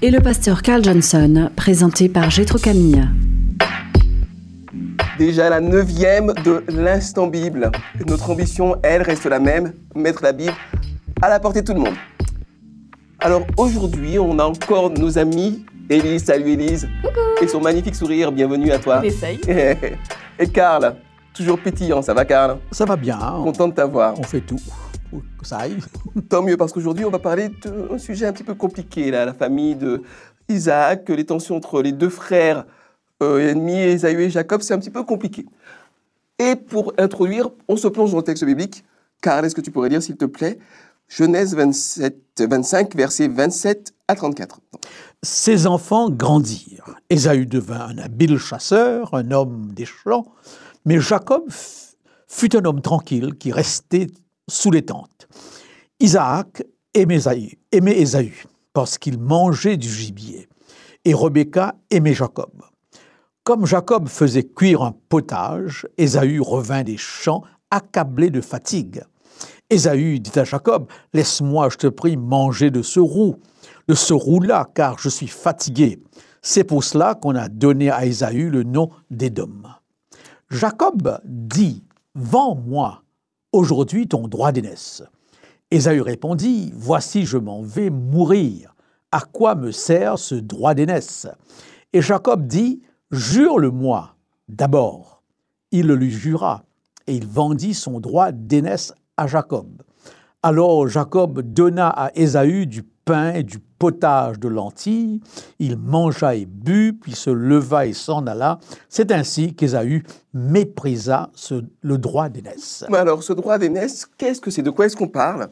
et le pasteur Carl Johnson, présenté par Gétro Camille. Déjà la neuvième de l'instant Bible. Notre ambition, elle, reste la même, mettre la Bible à la portée de tout le monde. Alors aujourd'hui, on a encore nos amis. Élise, salut Élise. Et son magnifique sourire, bienvenue à toi. Essaye. Et Karl, toujours pétillant, ça va Karl Ça va bien. Content de t'avoir. On fait tout ça aille. Tant mieux, parce qu'aujourd'hui, on va parler d'un sujet un petit peu compliqué, là, la famille de Isaac, les tensions entre les deux frères euh, ennemis, Esaü et Jacob, c'est un petit peu compliqué. Et pour introduire, on se plonge dans le texte biblique. Karl, est-ce que tu pourrais lire, s'il te plaît, Genèse 27, 25, versets 27 à 34 Ses enfants grandirent. Ésaü devint un habile chasseur, un homme des champs, mais Jacob fut un homme tranquille qui restait sous les tentes. Isaac aimait Ésaü parce qu'il mangeait du gibier, et Rebecca aimait Jacob. Comme Jacob faisait cuire un potage, Ésaü revint des champs accablé de fatigue. Ésaü dit à Jacob, Laisse-moi, je te prie, manger de ce roux, de ce roux-là, car je suis fatigué. C'est pour cela qu'on a donné à Ésaü le nom d'Édom. Jacob dit, Vends-moi aujourd'hui ton droit d'aînesse. Ésaü répondit, Voici, je m'en vais mourir. À quoi me sert ce droit d'aînesse? Et Jacob dit, Jure-le-moi d'abord. Il le lui jura, et il vendit son droit d'aînesse à Jacob. Alors Jacob donna à Ésaü du pain et du potage de lentilles. Il mangea et but, puis se leva et s'en alla. C'est ainsi qu'Ésaü méprisa ce, le droit d'aînesse. Alors, ce droit d'aînesse, qu'est-ce que c'est? De quoi est-ce qu'on parle?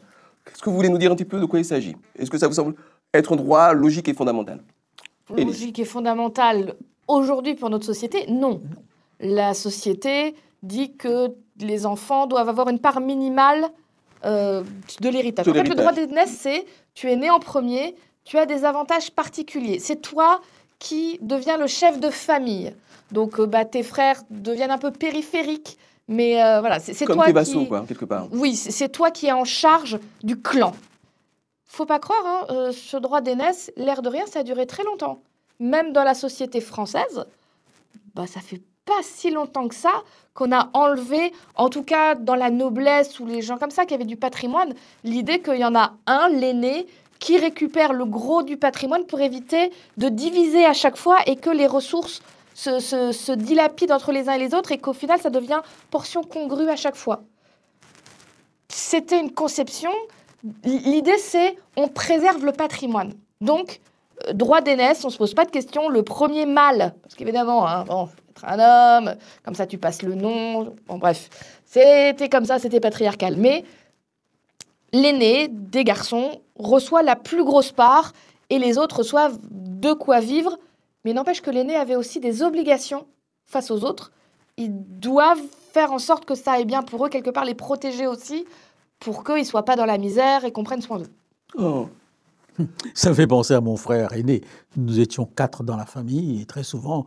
Est-ce que vous voulez nous dire un petit peu de quoi il s'agit? Est-ce que ça vous semble être un droit logique et fondamental? Logique et fondamental aujourd'hui pour notre société Non. La société dit que les enfants doivent avoir une part minimale euh, de l'héritage. En fait, le droit d'aînesse, c'est tu es né en premier, tu as des avantages particuliers. C'est toi qui deviens le chef de famille. Donc, euh, bah, tes frères deviennent un peu périphériques. Mais euh, voilà, c'est toi tes qui... quoi, quelque part. Oui, c'est toi qui es en charge du clan. Faut pas croire, hein, euh, ce droit d'aînesse, l'air de rien, ça a duré très longtemps. Même dans la société française, bah, ça fait pas si longtemps que ça qu'on a enlevé, en tout cas dans la noblesse ou les gens comme ça qui avaient du patrimoine, l'idée qu'il y en a un, l'aîné, qui récupère le gros du patrimoine pour éviter de diviser à chaque fois et que les ressources se, se, dilapident entre les uns et les autres et qu'au final ça devient portion congrue à chaque fois. C'était une conception. L'idée c'est on préserve le patrimoine. Donc euh, droit d'aînesse, on se pose pas de questions. Le premier mâle, parce qu'évidemment, hein, bon, être un homme, comme ça tu passes le nom. Bref, c'était comme ça, c'était patriarcal. Mais l'aîné des garçons reçoit la plus grosse part et les autres reçoivent de quoi vivre. Mais n'empêche que l'aîné avait aussi des obligations face aux autres. Ils doivent faire en sorte que ça aille bien pour eux, quelque part les protéger aussi, pour qu'ils ne soient pas dans la misère et qu'on prenne soin d'eux. Oh. Ça fait penser à mon frère aîné. Nous étions quatre dans la famille et très souvent,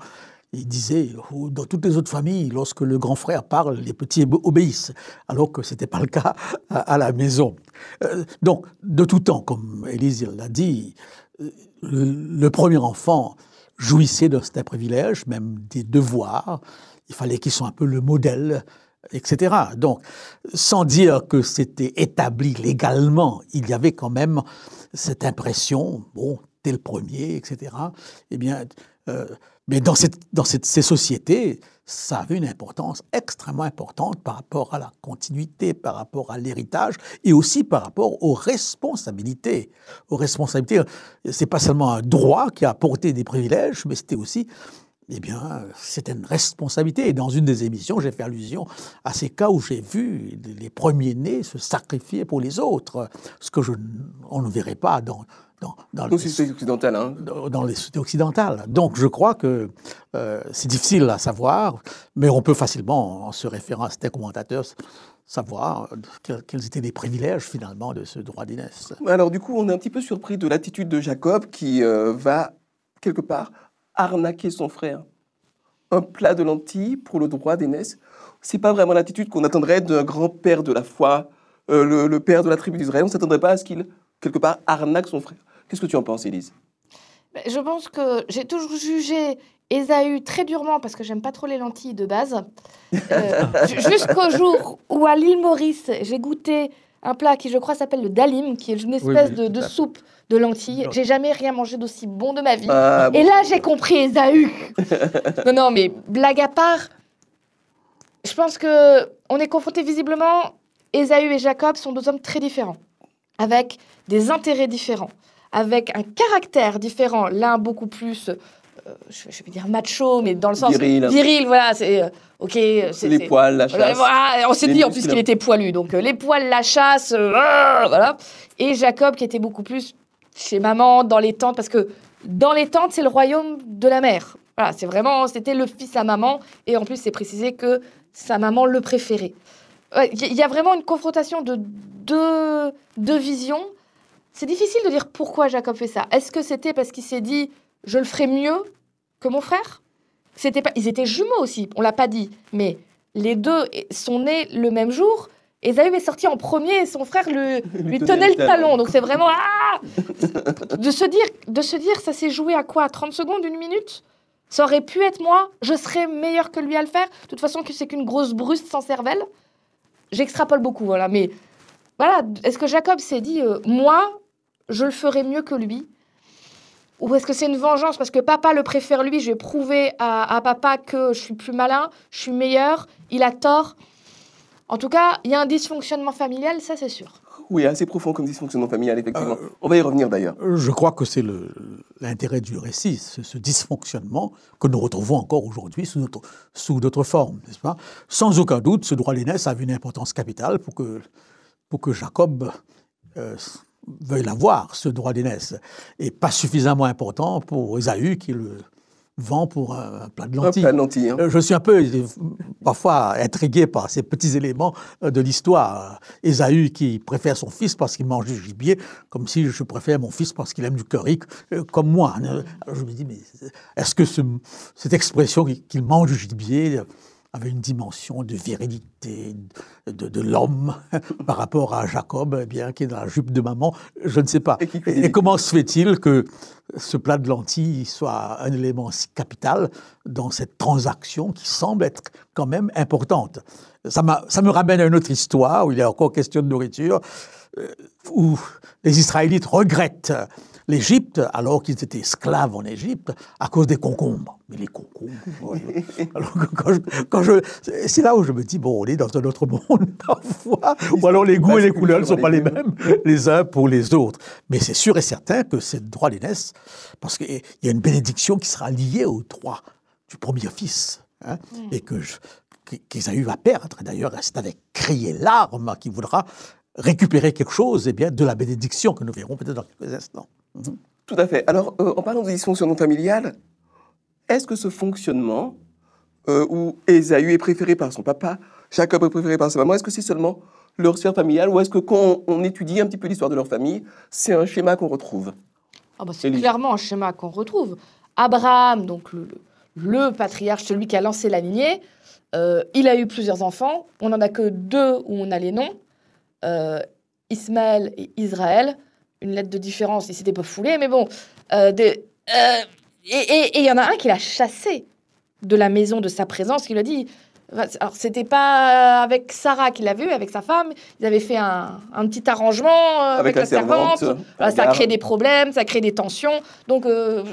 il disait, oh, dans toutes les autres familles, lorsque le grand frère parle, les petits obéissent, alors que ce n'était pas le cas à, la maison. Euh, donc, de tout temps, comme Élise l'a dit, euh, le, le, premier enfant jouissait d'un certain privilège, même des devoirs. Il fallait qu'il soit un peu le modèle, etc. Donc, sans dire que c'était établi légalement, il y avait quand même cette impression, bon, t'es le premier, etc. Eh bien, euh, mais dans, cette, dans ces sociétés, ça avait une importance extrêmement importante par rapport à la continuité, par rapport à l'héritage et aussi par rapport aux responsabilités. Aux responsabilités, c'est pas seulement un droit qui a apporté des privilèges, mais c'était aussi eh bien, c'était une responsabilité. Et dans une des émissions, j'ai fait allusion à ces cas où j'ai vu les premiers-nés se sacrifier pour les autres, ce que je, on ne verrait pas dans, dans, dans, Dans les sociétés occidentales. Hein. dans les sociétés occidentales. Donc je crois que euh, c'est difficile à savoir, mais on peut facilement, en se référant à certains commentateurs, savoir quels, quels étaient les privilèges finalement de ce droit d'aînesse. Alors du coup, on est un petit peu surpris de l'attitude de Jacob qui euh, va, quelque part, arnaquer son frère. Un plat de lentilles pour le droit d'aînesse. C'est pas vraiment l'attitude qu'on attendrait d'un grand-père de la foi, euh, le, le père de la tribu d'Israël. On ne s'attendrait pas à ce qu'il, quelque part, arnaque son frère. Qu'est-ce que tu en penses, Élise? Ben, Je pense que j'ai toujours jugé Ésaü très durement parce que j'aime pas trop les lentilles de base. Euh, ju- Jusqu'au jour où à l'île Maurice, j'ai goûté un plat qui, je crois, s'appelle le dalim, qui est une espèce oui, de, soupe de lentilles. J'ai jamais rien mangé d'aussi bon de ma vie. Ah, Et bon. là, j'ai compris Ésaü. non, non, mais blague à part, je pense que on est confronté visiblement. Ésaü et Jacob sont deux hommes très différents, avec des intérêts différents, avec un caractère différent. L'un beaucoup plus, euh, je, vais dire macho, mais dans le sens Viril. viril, voilà, c'est euh, ok. c'est- les poils, la chasse. on s'est dit en plus qu'il était poilu, donc euh, les poils, la chasse, euh, ah, voilà. Et Jacob qui était beaucoup plus chez maman, dans les tentes, parce que dans les tentes, c'est le royaume de la mère. Voilà, c'est vraiment, c'était le fils à maman, et en plus, c'est précisé que sa maman le préférait. Il y, y a vraiment une confrontation de deux, deux visions. C'est difficile de dire pourquoi Jacob fait ça. Est-ce que c'était parce qu'il s'est dit je le ferai mieux que mon frère? C'était pas, ils étaient jumeaux aussi. On l'a pas dit, mais les deux sont nés le même jour. Ésaü est sorti en premier et son frère le, lui tenait le talon. Donc c'est vraiment ah de se dire de se dire ça s'est joué à quoi? 30 secondes, une minute? Ça aurait pu être moi. Je serais meilleur que lui à le faire. De toute façon, que c'est qu'une grosse bruste sans cervelle. J'extrapole beaucoup, voilà. Mais voilà, est-ce que Jacob s'est dit euh, moi, je le ferai mieux que lui? Ou est-ce que c'est une vengeance? Parce que papa le préfère lui, je vais prouver à, à papa que je suis plus malin, je suis meilleur, il a tort. En tout cas, il y a un dysfonctionnement familial, ça c'est sûr. Oui, assez profond comme dysfonctionnement familial, effectivement. On va y revenir d'ailleurs. Je crois que c'est l'intérêt du récit, ce, ce dysfonctionnement que nous retrouvons encore aujourd'hui sous d'autres formes, n'est-ce pas? Sans aucun doute, ce droit d'aînesse avait une importance capitale pour que, pour que Jacob euh, veuille l'avoir, ce droit d'aînesse, et pas suffisamment important pour Ésaü qui le vend pour un, un plat de lentilles. hein. Je suis un peu parfois intrigué par ces petits éléments de l'histoire. Ésaü qui préfère son fils parce qu'il mange du gibier, comme si je préfère mon fils parce qu'il aime du curry, euh, comme moi. Alors je me dis, mais est-ce que ce- cette expression qu'il mange du gibier avait une dimension de virilité de, de l'homme par rapport à Jacob, eh bien, qui est dans la jupe de maman. Je ne sais pas. Et comment se fait-il que ce plat de lentilles soit un élément si capital dans cette transaction qui semble être quand même importante? Ça, ça me ramène à une autre histoire où il y a encore question de nourriture, euh, où les Israélites regrettent l'Égypte alors qu'ils étaient esclaves en Égypte à cause des concombres. Mais les concombres. alors que quand je, quand je- c'est là où je me dis bon, on est dans un autre monde parfois, ou alors les goûts et les couleurs ne sont pas les mêmes les uns pour les autres. Mais c'est sûr et certain que c'est le droit d'aînesse, parce qu'il y a une bénédiction qui sera liée au droit du premier fils, hein, et que je- qu'- qu'Ésaü va perdre. D'ailleurs, c'est avec cri et larmes qu'il voudra récupérer quelque chose eh bien, de la bénédiction que nous verrons peut-être dans quelques instants. Tout à fait. Alors, euh, en parlant de dysfonctionnement familial, est-ce que ce fonctionnement euh, où Ésaü est préféré par son papa, Jacob est préféré par sa maman, est-ce que c'est seulement leur sphère familiale ou est-ce que quand on étudie un petit peu l'histoire de leur famille, c'est un schéma qu'on retrouve? Ah bah, c'est clairement un schéma qu'on retrouve. Abraham, donc le, patriarche, celui qui a lancé la lignée, euh, il a eu plusieurs enfants. On n'en a que deux où on a les noms. Ismaël et Israël. Une lettre de différence, il s'était pas foulé, mais bon. Euh, euh, et il y en a un qui l'a chassé de la maison de sa présence, qui lui a dit... Alors, c'était pas avec Sarah qu'il l'a vu, avec sa femme. Ils avaient fait un, un petit arrangement euh, avec, la, servante. Voilà, ça crée des problèmes, ça crée des tensions. Donc, euh,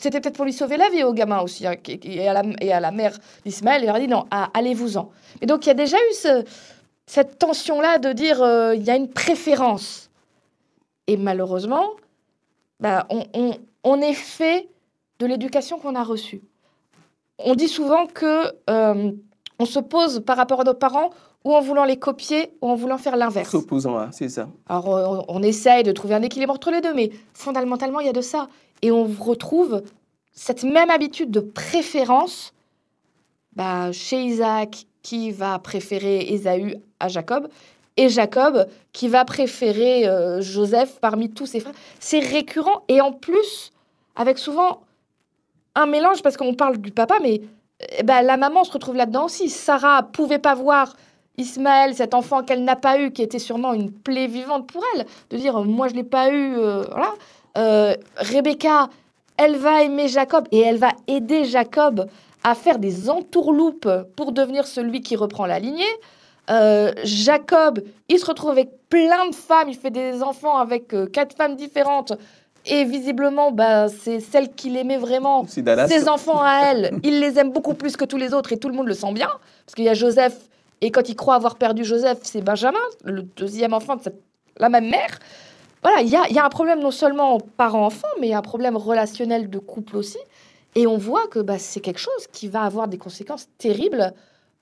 c'était peut-être pour lui sauver la vie au gamin aussi, hein, et, à la, et à la mère d'Ismaël. Il leur a dit non, ah, allez-vous-en. Et donc, il y a déjà eu ce- cette tension-là de dire euh, il y a une préférence. Et malheureusement, bah, on, on- on est fait de l'éducation qu'on a reçue. On dit souvent que euh, on se pose par rapport à nos parents ou en voulant les copier ou en voulant faire l'inverse. S'opposant à, c'est ça. Alors, on, on essaye de trouver un équilibre entre les deux, mais fondamentalement, il y a de ça. Et on retrouve cette même habitude de préférence bah, chez Isaac, qui va préférer Ésaü à Jacob, et Jacob, qui va préférer euh, Joseph parmi tous ses frères. C'est récurrent, et en plus, avec souvent un mélange, parce qu'on parle du papa, mais eh ben, la maman se retrouve là-dedans aussi. Sarah pouvait pas voir Ismaël, cet enfant qu'elle n'a pas eu, qui était sûrement une plaie vivante pour elle, de dire moi je l'ai pas eu, euh, voilà. Euh, Rebecca, elle va aimer Jacob et elle va aider Jacob à faire des entourloupes pour devenir celui qui reprend la lignée. Euh, Jacob, il se retrouve avec plein de femmes, il fait des enfants avec euh, quatre femmes différentes. Et visiblement, bah, c'est celle qu'il aimait vraiment. Ses enfants à elle, il les aime beaucoup plus que tous les autres et tout le monde le sent bien. Parce qu'il y a Joseph, et quand il croit avoir perdu Joseph, c'est Benjamin, le deuxième enfant de cette- la même mère. Voilà, il y a, y a un problème non seulement parent-enfant, mais il y a un problème relationnel de couple aussi. Et on voit que bah, c'est quelque chose qui va avoir des conséquences terribles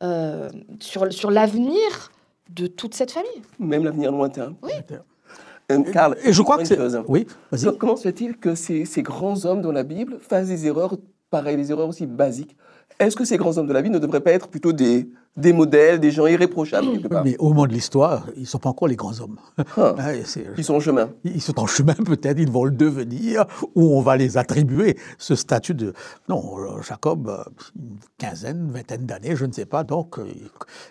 euh, sur, sur l'avenir de toute cette famille. Même l'avenir lointain. Oui. Euh, Karl, Et je crois que c'est... Oui, vas-y. Co- Comment se fait-il que ces, ces grands hommes dans la Bible fassent des erreurs, pareil, des erreurs aussi basiques Est-ce que ces grands hommes de la Bible ne devraient pas être plutôt des, des modèles, des gens irréprochables quelque part? Mais au moment de l'histoire, ils ne sont pas encore les grands hommes. Ah, c'est- Ils sont en chemin. Ils sont en chemin, peut-être, ils vont le devenir, ou on va les attribuer ce statut de. Non, euh, Jacob, euh, une quinzaine, une vingtaine d'années, je ne sais pas, donc. euh,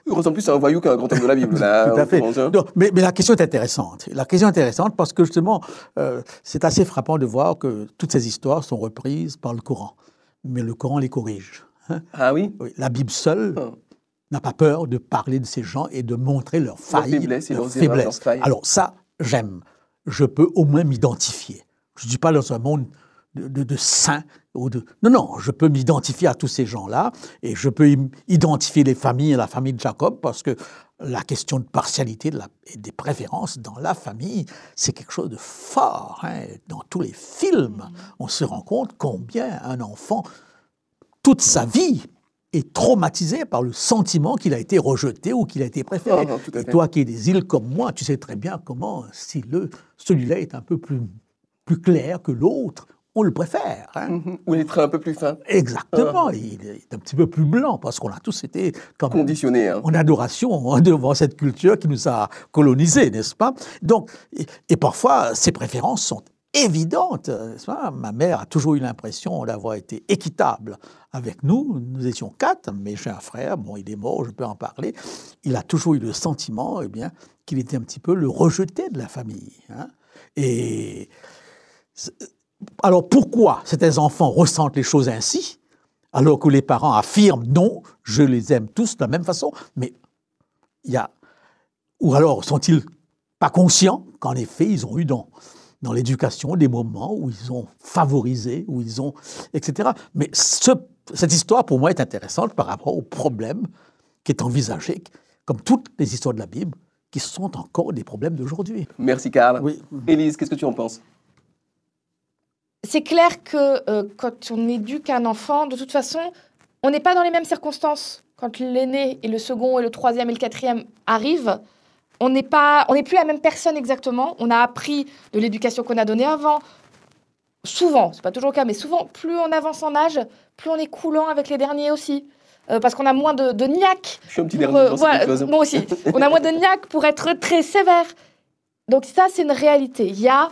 Il ressemble plus à un voyou qu'à un grand homme de la Bible. Là, Tout à fait. hein. Non, mais, mais la question est intéressante. La question est intéressante parce que justement, euh, c'est assez frappant de voir que toutes ces histoires sont reprises par le Coran. Mais le Coran les corrige. Hein? Ah oui? Oui, La Bible seule Ah. n'a pas peur de parler de ces gens et de montrer leurs failles, leurs failles. Alors ça, j'aime. Je peux au moins m'identifier. Je ne suis pas dans un monde de, de- de saints. Ou de... Non, non, je peux m'identifier à tous ces gens-là et je peux identifier les familles et la famille de Jacob parce que la question de partialité de la- et des préférences dans la famille, c'est quelque chose de fort. hein. Dans tous les films, on se rend compte combien un enfant toute sa vie est traumatisé par le sentiment qu'il a été rejeté ou qu'il a été préféré. Ah, non, à Et toi qui es des îles comme moi, tu sais très bien comment, si le, celui-là est un peu plus, plus clair que l'autre, on le préfère. hein. Mhm. Ou les traits un peu plus fins, Exactement, il est un petit peu plus blanc parce qu'on a tous été quand conditionnés. hein. en adoration hein, devant cette culture qui nous a colonisés, n'est-ce pas? Donc, et, et parfois, ces préférences sont évidentes. n'est-ce pas? Ma mère a toujours eu l'impression d'avoir été équitable avec nous. Nous étions quatre, mais j'ai un frère, bon, il est mort, je peux en parler. Il a toujours eu le sentiment, eh bien, qu'il était un petit peu le rejeté de la famille. hein. Et alors pourquoi certains enfants ressentent les choses ainsi alors que les parents affirment non, je les aime tous de la même façon, mais il y a. Ou alors sont-ils pas conscients qu'en effet, ils ont eu dans, dans l'éducation des moments où ils ont favorisé, où ils ont. etc. Mais ce- cette histoire, pour moi, est intéressante par rapport au problème qui est envisagé, comme toutes les histoires de la Bible, qui sont encore des problèmes d'aujourd'hui. Merci Karl. Oui. Élise, qu'est-ce que tu en penses? C'est clair que euh, quand on éduque un enfant, de toute façon, on n'est pas dans les mêmes circonstances. Quand l'aîné et le second et le troisième et le quatrième arrivent, on n'est pas, on n'est plus la même personne exactement. On a appris de l'éducation qu'on a donnée avant. Souvent, c'est pas toujours le cas, mais souvent, plus on avance en âge, plus on est coulant avec les derniers aussi. Euh, parce qu'on a moins de, de niaque Je suis un petit pour, dernier euh, voilà, moi aussi. On a moins de niaque pour être très sévère. Donc ça, c'est une réalité. Il y a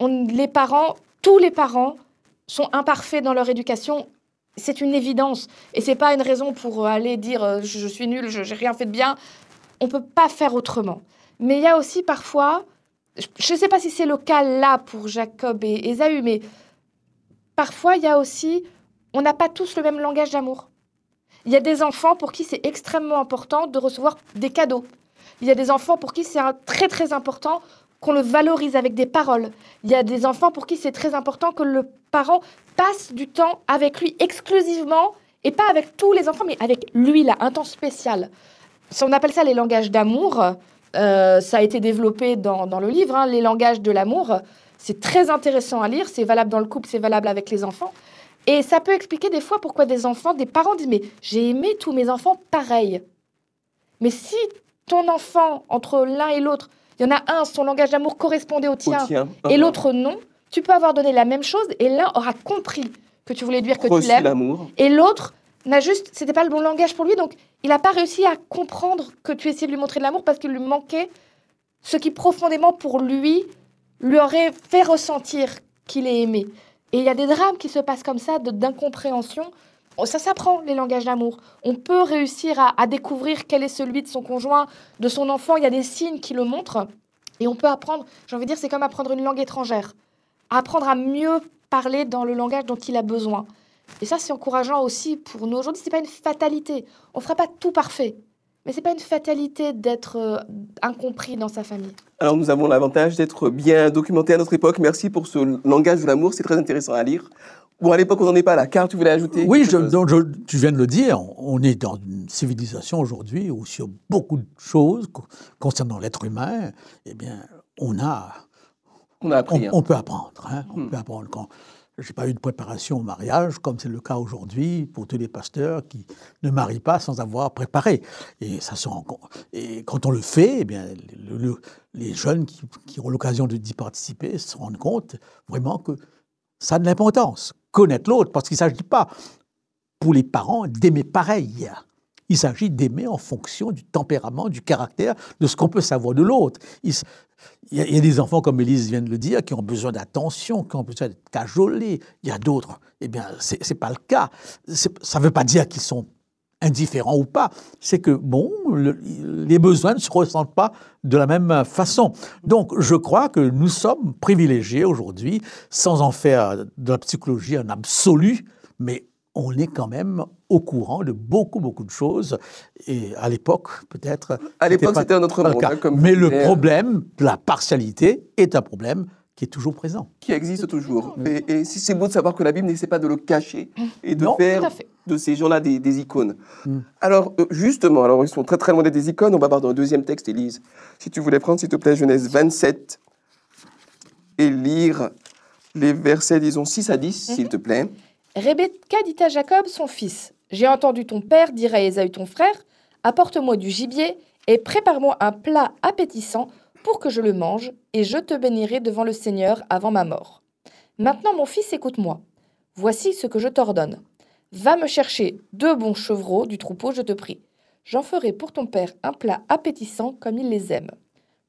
on- les parents, tous les parents sont imparfaits dans leur éducation. C'est une évidence. Et c'est pas une raison pour euh, aller dire euh, je, je suis nul, je j'ai rien fait de bien. On peut pas faire autrement. Mais il y a aussi parfois, je ne sais pas si c'est le cas là pour Jacob et Ésaü, mais parfois il y a aussi, on n'a pas tous le même langage d'amour. Il y a des enfants pour qui c'est extrêmement important de recevoir des cadeaux. Il y a des enfants pour qui c'est très très important qu'on le valorise avec des paroles. Il y a des enfants pour qui c'est très important que le parent passe du temps avec lui exclusivement et pas avec tous les enfants, mais avec lui là, un temps spécial. On appelle ça les langages d'amour. Euh, ça a été développé dans, dans le livre, hein, les langages de l'amour. C'est très intéressant à lire. C'est valable dans le couple, c'est valable avec les enfants. Et ça peut expliquer des fois pourquoi des enfants, des parents disent Mais j'ai aimé tous mes enfants pareil. Mais si ton enfant, entre l'un et l'autre, il y en a un, son langage d'amour correspondait au tien, Au tien. et l'autre non, tu peux avoir donné la même chose et l'un aura compris que tu voulais dire que tu l'aimes et l'autre n'a juste, c'était pas le bon langage pour lui, donc il n'a pas réussi à comprendre que tu essayais de lui montrer de l'amour parce qu'il lui manquait ce qui profondément pour lui lui aurait fait ressentir qu'il est aimé. Et il y a des drames qui se passent comme ça, d'incompréhension. Oh, Ça s'apprend, les langages d'amour. On peut réussir à, à découvrir quel est celui de son conjoint, de son enfant. Il y a des signes qui le montrent. Et on peut apprendre, j'ai envie de dire, c'est comme apprendre une langue étrangère. Apprendre à mieux parler dans le langage dont il a besoin. Et ça, c'est encourageant aussi pour nous. Aujourd'hui, ce n'est pas une fatalité. On ne fera pas tout parfait. Mais ce n'est pas une fatalité d'être euh, incompris dans sa famille. Alors nous avons l'avantage d'être bien documentés à notre époque. Merci pour ce langage de l'amour, c'est très intéressant à lire. Bon, à l'époque, on n'en est pas là. Car tu voulais ajouter Oui, je- donc je- tu viens de le dire, on est dans une civilisation aujourd'hui où sur beaucoup de choses co- concernant l'être humain, eh bien, on a, On a on, appris. hein. on peut apprendre. hein, on Hmm. peut apprendre quand j'ai pas eu de préparation au mariage, comme c'est le cas aujourd'hui pour tous les pasteurs qui ne marient pas sans avoir préparé. Et quand on le fait, eh bien, le- le- les jeunes qui, qui ont l'occasion d'y participer se rendent compte vraiment que ça a de l'importance. Connaître l'autre, parce qu'il ne s'agit pas pour les parents d'aimer pareil. Il s'agit d'aimer en fonction du tempérament, du caractère, de ce qu'on peut savoir de l'autre. Il, y a- des enfants, comme Élise vient de le dire, qui ont besoin d'attention, qui ont besoin d'être cajolés. Il y a d'autres, eh bien, ce n'est pas le cas. Ça ne veut pas dire qu'ils sont indifférents ou pas. C'est que, bon, le- les besoins ne se ressentent pas de la même façon. Donc, je crois que nous sommes privilégiés aujourd'hui, sans en faire de la psychologie un absolu, mais on est quand même au courant de beaucoup, beaucoup de choses. Et à l'époque, peut-être. À l'époque, c'était un autre monde. cas. hein, comme Mais le problème de la partialité est un problème qui est toujours présent. qui existe toujours. Et, c'est beau de savoir que la Bible n'essaie pas de le cacher et de Non, faire de ces gens-là des, des icônes. Mm. Alors, euh, justement, alors ils sont très très loin d'être des icônes. On va voir dans le deuxième texte, Élise. Si tu voulais prendre, s'il te plaît, Genèse 27 et lire les versets, disons, 6 à 10, s'il te plaît. Rebecca dit à Jacob, son fils J'ai entendu ton père dire à Ésaü, ton frère Apporte-moi du gibier et prépare-moi un plat appétissant pour que je le mange, et je te bénirai devant le Seigneur avant ma mort. Maintenant, mon fils, écoute-moi. Voici ce que je t'ordonne. Va me chercher deux bons chevreaux du troupeau, je te prie. J'en ferai pour ton père un plat appétissant comme il les aime.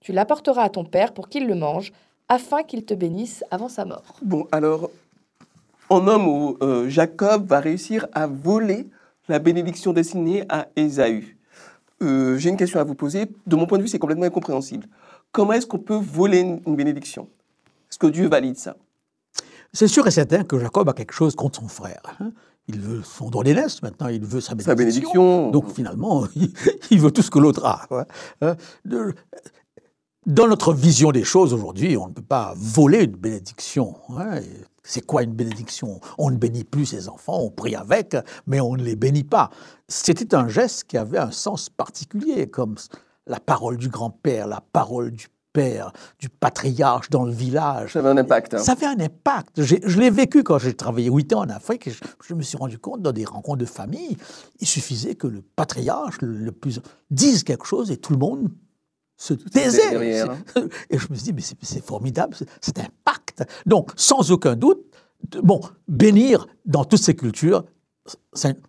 Tu l'apporteras à ton père pour qu'il le mange, afin qu'il te bénisse avant sa mort. Bon, alors, en homme où euh, Jacob va réussir à voler la bénédiction destinée à Ésaü. Euh, J'ai une question à vous poser. De mon point de vue, c'est complètement incompréhensible. Comment est-ce qu'on peut voler une, bénédiction? Est-ce que Dieu valide ça? C'est sûr et certain que Jacob a quelque chose contre son frère. hein. Il veut son droit d'aînesse maintenant, il veut sa bénédiction. Sa bénédiction. Donc finalement, il, il veut tout ce que l'autre a. ouais. Hein, Dans notre vision des choses aujourd'hui, on ne peut pas voler une bénédiction. hein. C'est quoi une bénédiction? On ne bénit plus ses enfants, on prie avec, mais on ne les bénit pas. C'était un geste qui avait un sens particulier, comme la parole du grand-père, la parole du père, du patriarche dans le village. Ça avait un impact. hein. Ça avait un impact. Je l'ai vécu quand j'ai travaillé huit ans en Afrique. et Je, je me suis rendu compte dans des rencontres de famille, il suffisait que le patriarche le, le plus dise quelque chose et tout le monde se taisait. derrière, hein. Et je me suis dit, mais c'est- formidable, c'est- cet impact. Donc, sans aucun doute, bon, bénir dans toutes ces cultures,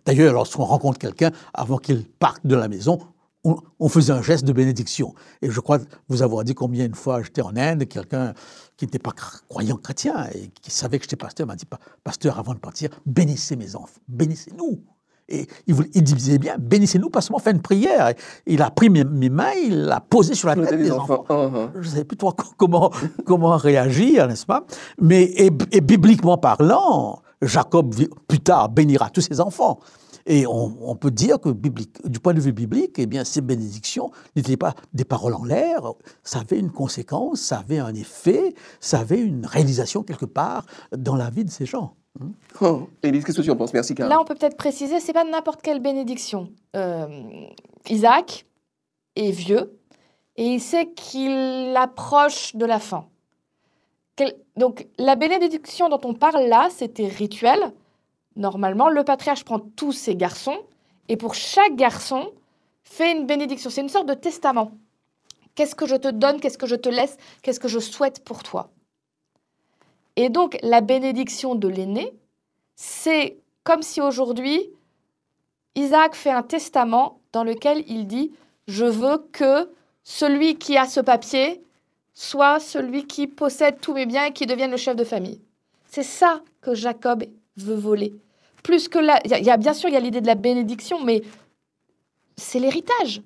d'ailleurs, lorsqu'on rencontre quelqu'un, avant qu'il parte de la maison, on, on faisait un geste de bénédiction. Et je crois vous avoir dit combien une fois j'étais en Inde, quelqu'un qui n'était pas cr- croyant chrétien et qui savait que j'étais pasteur m'a dit, Pa- pasteur, avant de partir, bénissez mes enfants, bénissez-nous. Et il, voulait- il disait bien, bénissez-nous, pas seulement faire une prière. Il a pris mes, mes mains, il l'a posé sur la tête des des enfants. enfants. Uhum. Je ne savais plus trop comment, comment réagir, n'est-ce pas? Mais et, et bibliquement parlant, Jacob plus tard bénira tous ses enfants. Et on, on peut dire que biblique- du point de vue biblique, eh bien, ces bénédictions n'étaient pas des paroles en l'air, ça avait une conséquence, ça avait un effet, ça avait une réalisation quelque part dans la vie de ces gens. Oh, qu'est-ce que tu en penses? Merci. Là, on peut peut-être préciser, c'est pas n'importe quelle bénédiction. Euh, Isaac est vieux et il sait qu'il approche de la fin. Donc, la bénédiction dont on parle là, c'était rituel. Normalement, le patriarche prend tous ses garçons et pour chaque garçon, fait une bénédiction. C'est une sorte de testament. Qu'est-ce que je te donne? Qu'est-ce que je te laisse? Qu'est-ce que je souhaite pour toi? Et donc, la bénédiction de l'aîné, c'est comme si aujourd'hui, Isaac fait un testament dans lequel il dit, je veux que celui qui a ce papier soit celui qui possède tous mes biens et qui devienne le chef de famille. C'est ça que Jacob veut voler. Plus que là, il y, a bien sûr il y a l'idée de la bénédiction, mais c'est l'héritage.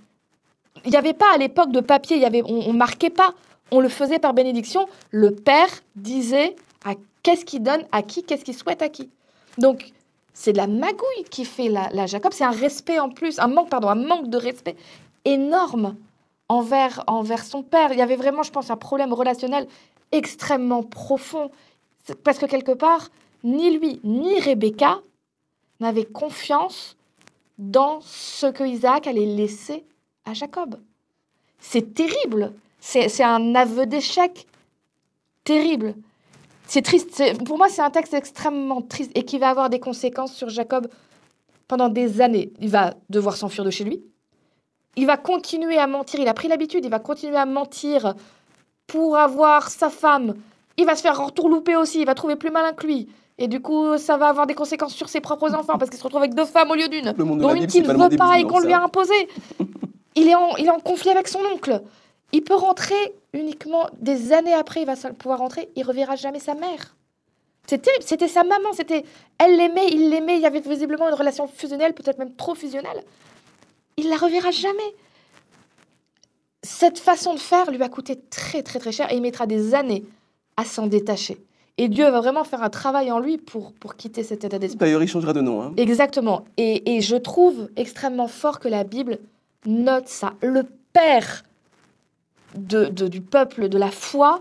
Il n'y avait pas à l'époque de papier, y avait, on ne marquait pas, on le faisait par bénédiction. Le père disait qu'est-ce qu'il donne à qui, qu'est-ce qu'il souhaite à qui? Donc c'est de la magouille qui fait la, Jacob, c'est un respect en plus, un manque, pardon, un manque de respect énorme envers, envers son père. Il y avait vraiment, je pense, un problème relationnel extrêmement profond. Parce que quelque part, ni lui, ni Rebecca n'avaient confiance dans ce que Isaac allait laisser à Jacob. C'est terrible. C'est un aveu d'échec terrible. C'est triste. Pour moi, c'est un texte extrêmement triste et qui va avoir des conséquences sur Jacob pendant des années. Il va devoir s'enfuir de chez lui. Il va continuer à mentir. Il a pris l'habitude. Il va continuer à mentir pour avoir sa femme. Il va se faire retourlouper aussi. Il va trouver plus malin que lui. Et du coup, ça va avoir des conséquences sur ses propres enfants parce qu'il se retrouve avec deux femmes au lieu d'une. Dont une qu'il ne veut pas et qu'on lui a imposé. il, est en, il est en conflit avec son oncle. Il peut rentrer uniquement des années après, il va pouvoir rentrer. Il reverra jamais sa mère. C'est terrible. C'était sa maman. C'était, elle l'aimait, il l'aimait. Il y avait visiblement une relation fusionnelle, peut-être même trop fusionnelle. Il la reverra jamais. Cette façon de faire lui a coûté très très très cher et il mettra des années à s'en détacher. Et Dieu va vraiment faire un travail en lui pour, pour quitter cet état d'esprit. D'ailleurs, il changera de nom. Hein. Exactement. Et, et, je trouve extrêmement fort que la Bible note ça. Le père de, de, du peuple de la foi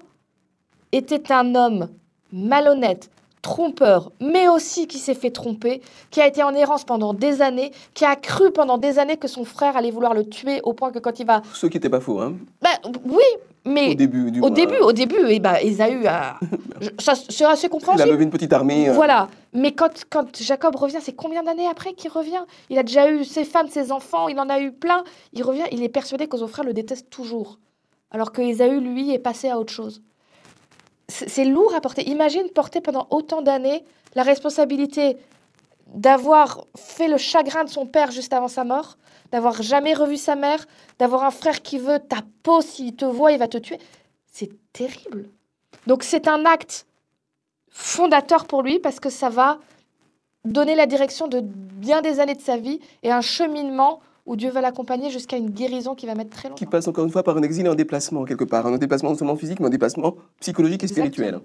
était un homme malhonnête, trompeur, mais aussi qui s'est fait tromper, qui a été en errance pendant des années, qui a cru pendant des années que son frère allait vouloir le tuer au point que quand il va... Ce qui n'était pas faux, hein ben, Oui, mais... Au début, du Au début, au début, et Ésaü a... Ça, c'est assez compréhensible. Il a levé une petite armée. Euh. Voilà. Mais quand, quand Jacob revient, c'est combien d'années après qu'il revient? Il a déjà eu ses femmes, ses enfants, il en a eu plein. Il revient, il est persuadé que son frère le déteste toujours. Alors que Ésaü, lui, est passé à autre chose c'est lourd à porter. Imagine porter pendant autant d'années la responsabilité d'avoir fait le chagrin de son père juste avant sa mort, d'avoir jamais revu sa mère, d'avoir un frère qui veut ta peau, s'il te voit, il va te tuer. C'est terrible. Donc c'est un acte fondateur pour lui parce que ça va donner la direction de bien des années de sa vie et un cheminement où Dieu va l'accompagner jusqu'à une guérison qui va mettre très longtemps. Qui passe encore une fois par un exil et un déplacement quelque part, un déplacement non seulement physique, mais un déplacement psychologique et spirituel.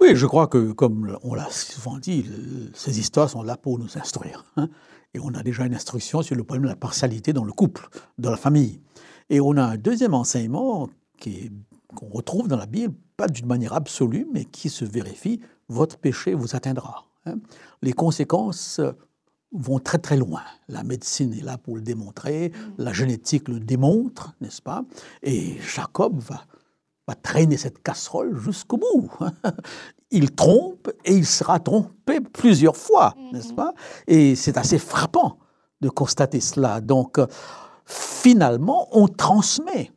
Oui, je crois que, comme on l'a souvent dit, ces histoires sont là pour nous instruire. Hein. et on a déjà une instruction sur le problème de la partialité dans le couple, dans la famille. Et on a un deuxième enseignement qu'on retrouve dans la Bible, pas d'une manière absolue, mais qui se vérifie, votre péché vous atteindra. Hein. Les conséquences vont très très loin. La médecine est là pour le démontrer, la génétique le démontre, n'est-ce pas? Et Jacob va, va traîner cette casserole jusqu'au bout. il trompe et il sera trompé plusieurs fois, n'est-ce mm-hmm. pas? Et c'est assez frappant de constater cela. Donc, finalement, on transmet.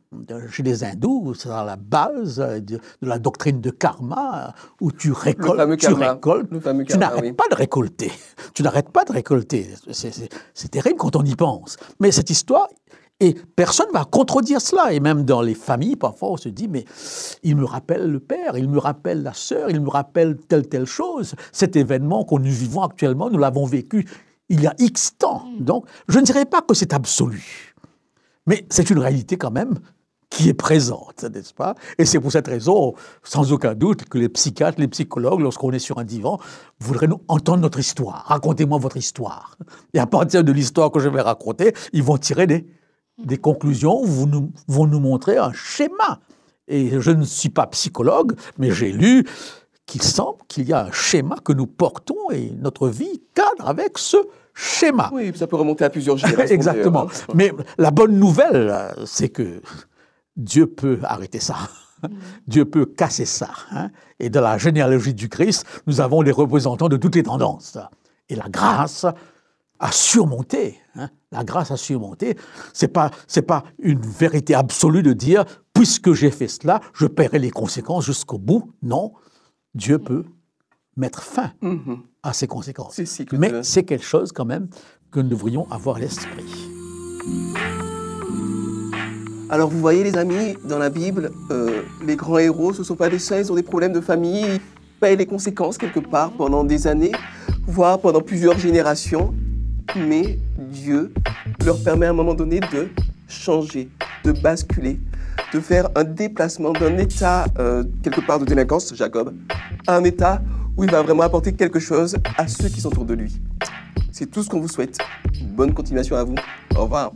Chez les hindous, c'est à la base de, la doctrine de karma, où tu récoltes, tu récoltes, tu n'arrêtes pas de récolter. Tu n'arrêtes pas de récolter. C'est terrible quand on y pense. Mais cette histoire, et personne ne va contredire cela. Et même dans les familles, parfois, on se dit, mais il me rappelle le père, il me rappelle la sœur, il me rappelle telle, telle chose. Cet événement que nous vivons actuellement, nous l'avons vécu il y a X temps. Mm. Donc, je ne dirais pas que c'est absolu. Mais c'est une réalité quand même qui est présente, n'est-ce pas? Et c'est pour cette raison, sans aucun doute, que les psychiatres, les psychologues, lorsqu'on est sur un divan, voudraient nous entendre notre histoire. Racontez-moi votre histoire. Et à partir de l'histoire que je vais raconter, ils vont tirer des, conclusions, nous, vont nous montrer un schéma. Et je ne suis pas psychologue, mais j'ai lu qu'il semble qu'il y a un schéma que nous portons et notre vie cadre avec ce schéma. Oui, ça peut remonter à plusieurs générations. Exactement. Hein. Mais la bonne nouvelle, c'est que Dieu peut arrêter ça. Mm. Dieu peut casser ça. Hein. Et dans la généalogie du Christ, nous avons les représentants de toutes les tendances. Et la grâce à surmonter. Hein, la grâce à surmonter, c'est pas c'est pas une vérité absolue de dire puisque j'ai fait cela, je paierai les conséquences jusqu'au bout. Non, Dieu peut mettre fin Mhm. à ces conséquences. Si Mais c'est quelque chose quand même que nous devrions avoir à l'esprit. Alors vous voyez les amis, dans la Bible, euh, les grands héros, ce ne sont pas des saints, ils ont des problèmes de famille, ils payent les conséquences quelque part pendant des années, voire pendant plusieurs générations. Mais Dieu leur permet à un moment donné de changer, de basculer, de faire un déplacement d'un état euh, quelque part de délinquance, Jacob, à un état où il va vraiment apporter quelque chose à ceux qui sont autour de lui. C'est tout ce qu'on vous souhaite. Bonne continuation à vous. Au revoir.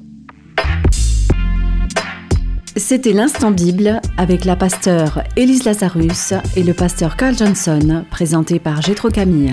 C'était l'instant Bible avec la pasteure Élise Lazarus et le pasteur Carl Johnson, présenté par Gétro Camille.